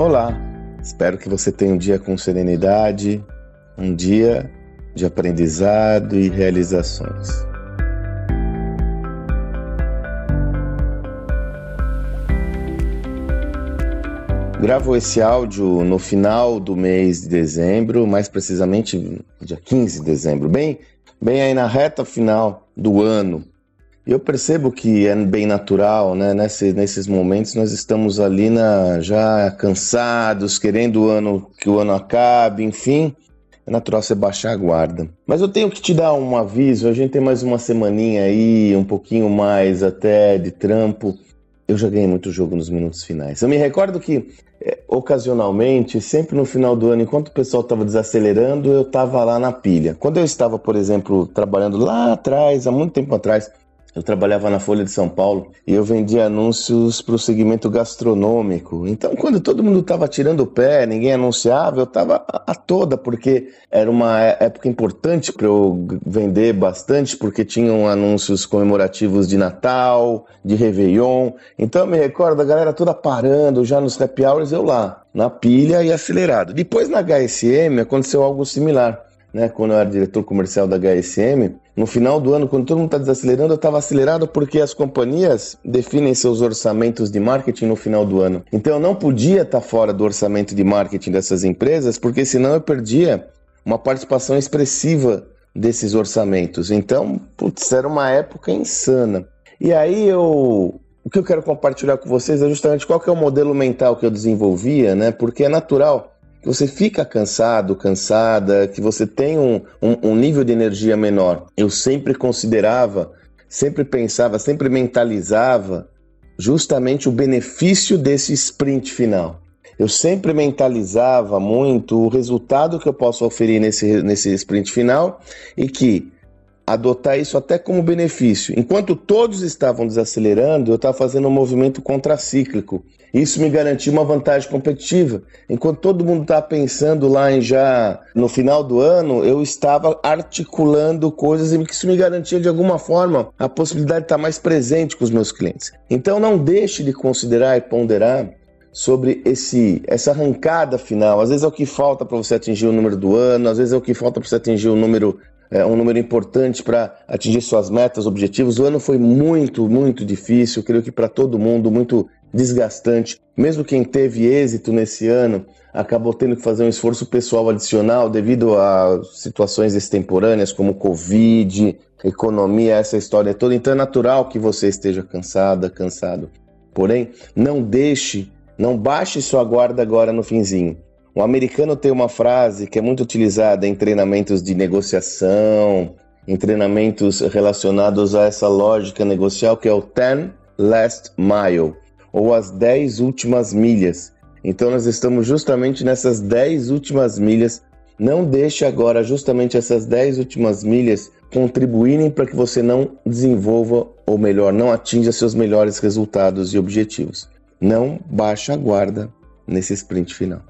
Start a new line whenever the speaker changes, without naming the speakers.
Olá, espero que você tenha um dia com serenidade, um dia de aprendizado e realizações. Gravo esse áudio no final do mês de dezembro, mais precisamente dia 15 de dezembro, bem, bem aí na reta final do ano. Eu percebo que é bem natural, né? Nesse, nesses momentos nós estamos ali na, já cansados, querendo o ano que o ano acabe, enfim. É natural você baixar a guarda. Mas eu tenho que te dar um aviso, a gente tem mais uma semaninha aí, um pouquinho mais até de trampo. Eu já ganhei muito jogo nos minutos finais. Eu me recordo que, é, ocasionalmente, sempre no final do ano, enquanto o pessoal estava desacelerando, eu estava lá na pilha. Quando eu estava, por exemplo, trabalhando lá atrás, há muito tempo atrás, eu trabalhava na Folha de São Paulo e eu vendia anúncios para o segmento gastronômico. Então, quando todo mundo estava tirando o pé, ninguém anunciava, eu estava a toda, porque era uma época importante para eu vender bastante, porque tinham anúncios comemorativos de Natal, de Réveillon. Então, eu me recordo a galera toda parando já nos happy hours, eu lá, na pilha e acelerado. Depois, na HSM, aconteceu algo similar né, quando eu era diretor comercial da HSM, no final do ano, quando todo mundo está desacelerando, eu estava acelerado porque as companhias definem seus orçamentos de marketing no final do ano. Então eu não podia estar tá fora do orçamento de marketing dessas empresas, porque senão eu perdia uma participação expressiva desses orçamentos. Então, putz, era uma época insana. E aí eu o que eu quero compartilhar com vocês é justamente qual que é o modelo mental que eu desenvolvia, né? Porque é natural que você fica cansado, cansada, que você tem um, um, um nível de energia menor. Eu sempre considerava, sempre pensava, sempre mentalizava justamente o benefício desse sprint final. Eu sempre mentalizava muito o resultado que eu posso oferir nesse, nesse sprint final e que adotar isso até como benefício. Enquanto todos estavam desacelerando, eu estava fazendo um movimento contracíclico. Isso me garantia uma vantagem competitiva. Enquanto todo mundo estava pensando lá em já no final do ano, eu estava articulando coisas e isso me garantia de alguma forma a possibilidade de estar mais presente com os meus clientes. Então não deixe de considerar e ponderar sobre esse essa arrancada final. Às vezes é o que falta para você atingir o número do ano, às vezes é o que falta para você atingir o número é, um número importante para atingir suas metas, objetivos. O ano foi muito, muito difícil, creio que para todo mundo, muito desgastante. Mesmo quem teve êxito nesse ano acabou tendo que fazer um esforço pessoal adicional devido a situações extemporâneas como Covid, economia, essa história toda. Então é natural que você esteja cansada, cansado. Porém, não deixe, não baixe sua guarda agora no finzinho. O americano tem uma frase que é muito utilizada em treinamentos de negociação, em treinamentos relacionados a essa lógica negocial, que é o 10 last mile, ou as 10 últimas milhas. Então nós estamos justamente nessas 10 últimas milhas. Não deixe agora justamente essas 10 últimas milhas contribuírem para que você não desenvolva, ou melhor, não atinja seus melhores resultados e objetivos. Não baixe a guarda nesse sprint final.